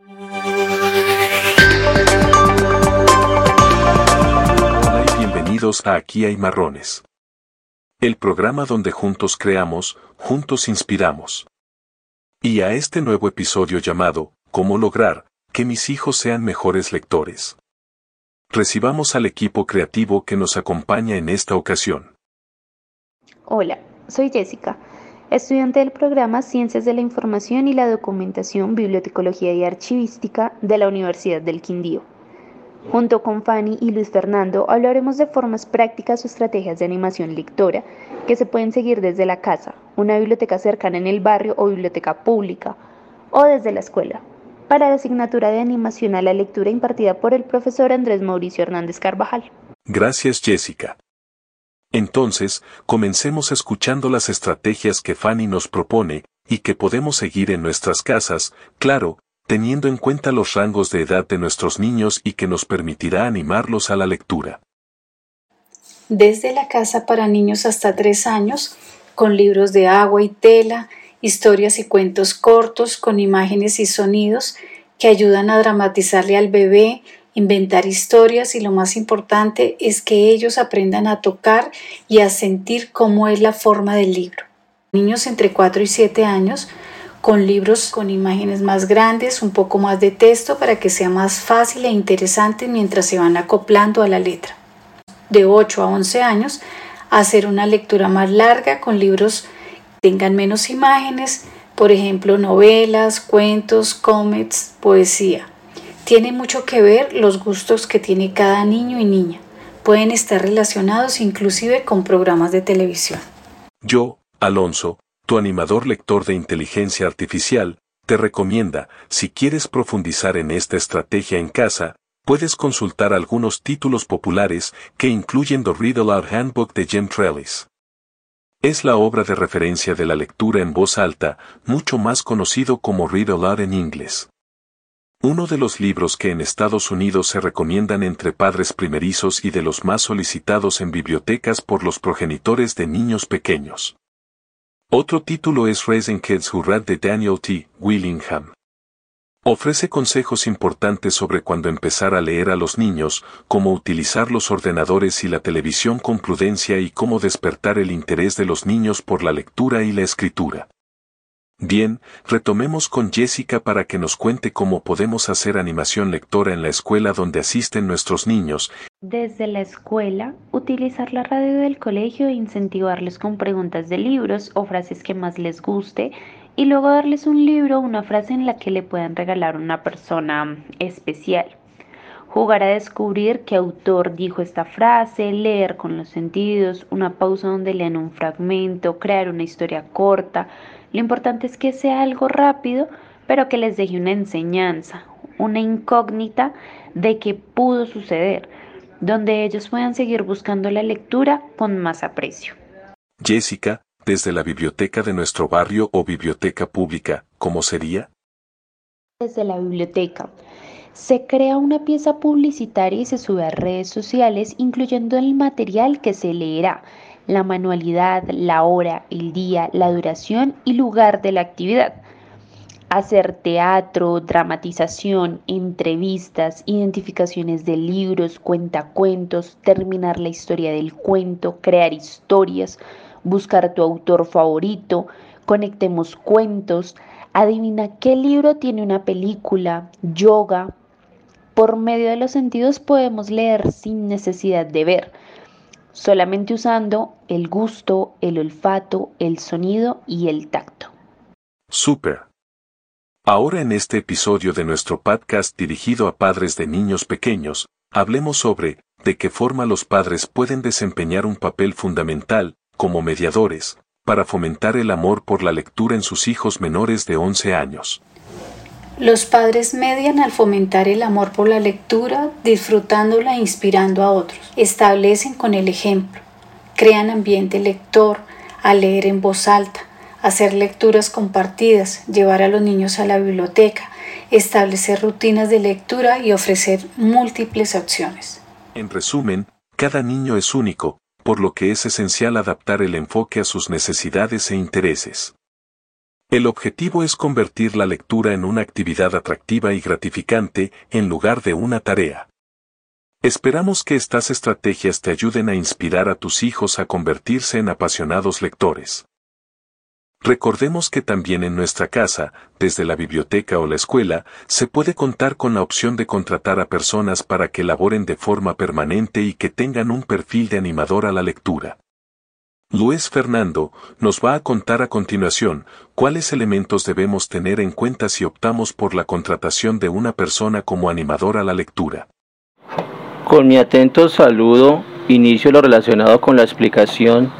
Hola y bienvenidos a Aquí hay marrones. El programa donde juntos creamos, juntos inspiramos. Y a este nuevo episodio llamado, ¿Cómo lograr que mis hijos sean mejores lectores? Recibamos al equipo creativo que nos acompaña en esta ocasión. Hola, soy Jessica, estudiante del programa Ciencias de la Información y la Documentación, Bibliotecología y Archivística de la Universidad del Quindío. Junto con Fanny y Luis Fernando hablaremos de formas prácticas o estrategias de animación lectora que se pueden seguir desde la casa, una biblioteca cercana en el barrio o biblioteca pública, o desde la escuela, para la asignatura de animación a la lectura impartida por el profesor Andrés Mauricio Hernández Carvajal. Gracias Jessica. Entonces, comencemos escuchando las estrategias que Fanny nos propone y que podemos seguir en nuestras casas, claro, teniendo en cuenta los rangos de edad de nuestros niños y que nos permitirá animarlos a la lectura. Desde la casa para niños hasta tres años, con libros de agua y tela, historias y cuentos cortos con imágenes y sonidos que ayudan a dramatizarle al bebé, inventar historias y lo más importante es que ellos aprendan a tocar y a sentir cómo es la forma del libro. Niños entre 4 y 7 años con libros con imágenes más grandes, un poco más de texto para que sea más fácil e interesante mientras se van acoplando a la letra. De 8 a 11 años, hacer una lectura más larga con libros que tengan menos imágenes, por ejemplo, novelas, cuentos, cómics, poesía. Tiene mucho que ver los gustos que tiene cada niño y niña. Pueden estar relacionados inclusive con programas de televisión. Yo, Alonso, tu animador lector de inteligencia artificial, te recomienda, si quieres profundizar en esta estrategia en casa, puedes consultar algunos títulos populares que incluyen The Read Aloud Handbook de Jim Trellis. Es la obra de referencia de la lectura en voz alta, mucho más conocido como Read Aloud en inglés. Uno de los libros que en Estados Unidos se recomiendan entre padres primerizos y de los más solicitados en bibliotecas por los progenitores de niños pequeños. Otro título es Raising Kids Who Read de Daniel T. Willingham. Ofrece consejos importantes sobre cuándo empezar a leer a los niños, cómo utilizar los ordenadores y la televisión con prudencia y cómo despertar el interés de los niños por la lectura y la escritura. Bien, retomemos con Jessica para que nos cuente cómo podemos hacer animación lectora en la escuela donde asisten nuestros niños. Desde la escuela, utilizar la radio del colegio e incentivarles con preguntas de libros o frases que más les guste y luego darles un libro o una frase en la que le puedan regalar una persona especial. Jugar a descubrir qué autor dijo esta frase, leer con los sentidos, una pausa donde lean un fragmento, crear una historia corta, lo importante es que sea algo rápido, pero que les deje una enseñanza, una incógnita de qué pudo suceder, donde ellos puedan seguir buscando la lectura con más aprecio. Jessica, desde la biblioteca de nuestro barrio o biblioteca pública, ¿cómo sería? Desde la biblioteca. Se crea una pieza publicitaria y se sube a redes sociales incluyendo el material que se leerá la manualidad, la hora, el día, la duración y lugar de la actividad. Hacer teatro, dramatización, entrevistas, identificaciones de libros, cuentacuentos, terminar la historia del cuento, crear historias, buscar tu autor favorito, conectemos cuentos, adivina qué libro tiene una película, yoga. Por medio de los sentidos podemos leer sin necesidad de ver solamente usando el gusto, el olfato, el sonido y el tacto. Super. Ahora en este episodio de nuestro podcast dirigido a padres de niños pequeños, hablemos sobre de qué forma los padres pueden desempeñar un papel fundamental, como mediadores, para fomentar el amor por la lectura en sus hijos menores de 11 años. Los padres median al fomentar el amor por la lectura, disfrutándola e inspirando a otros. Establecen con el ejemplo. Crean ambiente lector, a leer en voz alta, hacer lecturas compartidas, llevar a los niños a la biblioteca, establecer rutinas de lectura y ofrecer múltiples opciones. En resumen, cada niño es único, por lo que es esencial adaptar el enfoque a sus necesidades e intereses. El objetivo es convertir la lectura en una actividad atractiva y gratificante en lugar de una tarea. Esperamos que estas estrategias te ayuden a inspirar a tus hijos a convertirse en apasionados lectores. Recordemos que también en nuestra casa, desde la biblioteca o la escuela, se puede contar con la opción de contratar a personas para que laboren de forma permanente y que tengan un perfil de animador a la lectura. Luis Fernando nos va a contar a continuación cuáles elementos debemos tener en cuenta si optamos por la contratación de una persona como animador a la lectura. Con mi atento saludo, inicio lo relacionado con la explicación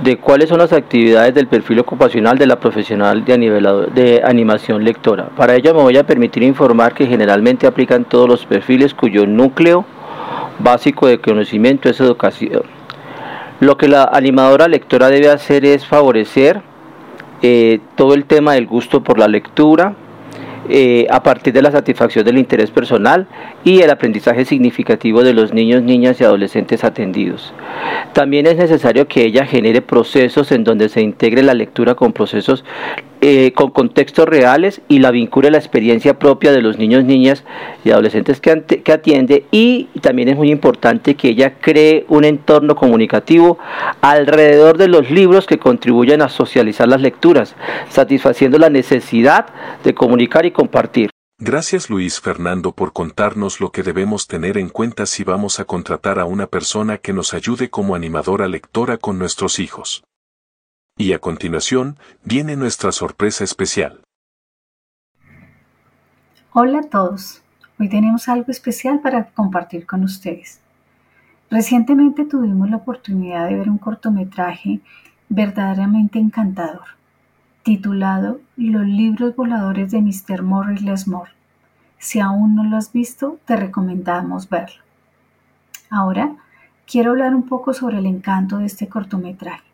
de cuáles son las actividades del perfil ocupacional de la profesional de, de animación lectora. Para ello me voy a permitir informar que generalmente aplican todos los perfiles cuyo núcleo básico de conocimiento es educación lo que la animadora lectora debe hacer es favorecer eh, todo el tema del gusto por la lectura, eh, a partir de la satisfacción del interés personal y el aprendizaje significativo de los niños, niñas y adolescentes atendidos. También es necesario que ella genere procesos en donde se integre la lectura con procesos eh, con contextos reales y la vincule a la experiencia propia de los niños, niñas y adolescentes que, que atiende y también es muy importante que ella cree un entorno comunicativo alrededor de los libros que contribuyen a socializar las lecturas, satisfaciendo la necesidad de comunicar y compartir. Gracias Luis Fernando por contarnos lo que debemos tener en cuenta si vamos a contratar a una persona que nos ayude como animadora lectora con nuestros hijos. Y a continuación, viene nuestra sorpresa especial. Hola a todos. Hoy tenemos algo especial para compartir con ustedes. Recientemente tuvimos la oportunidad de ver un cortometraje verdaderamente encantador, titulado Los libros voladores de Mr. Morris Lesmore. Si aún no lo has visto, te recomendamos verlo. Ahora, quiero hablar un poco sobre el encanto de este cortometraje.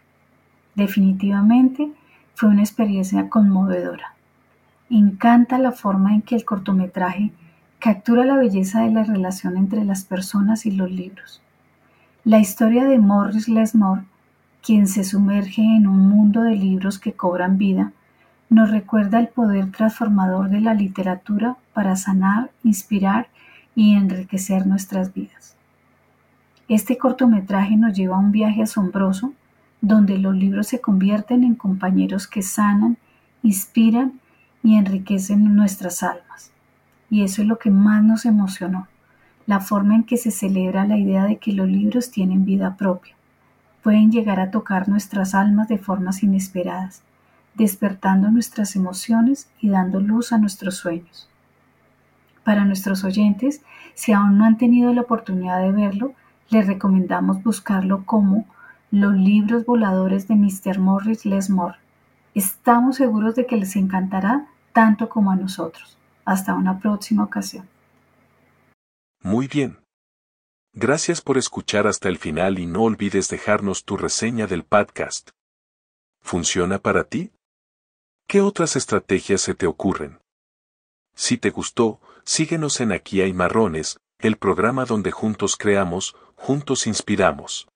Definitivamente fue una experiencia conmovedora. Encanta la forma en que el cortometraje captura la belleza de la relación entre las personas y los libros. La historia de Morris Lesmore, quien se sumerge en un mundo de libros que cobran vida, nos recuerda el poder transformador de la literatura para sanar, inspirar y enriquecer nuestras vidas. Este cortometraje nos lleva a un viaje asombroso donde los libros se convierten en compañeros que sanan, inspiran y enriquecen nuestras almas. Y eso es lo que más nos emocionó, la forma en que se celebra la idea de que los libros tienen vida propia. Pueden llegar a tocar nuestras almas de formas inesperadas, despertando nuestras emociones y dando luz a nuestros sueños. Para nuestros oyentes, si aún no han tenido la oportunidad de verlo, les recomendamos buscarlo como los libros voladores de Mr. Morris Lesmore. Estamos seguros de que les encantará tanto como a nosotros. Hasta una próxima ocasión. Muy bien. Gracias por escuchar hasta el final y no olvides dejarnos tu reseña del podcast. ¿Funciona para ti? ¿Qué otras estrategias se te ocurren? Si te gustó, síguenos en Aquí hay marrones, el programa donde juntos creamos, juntos inspiramos.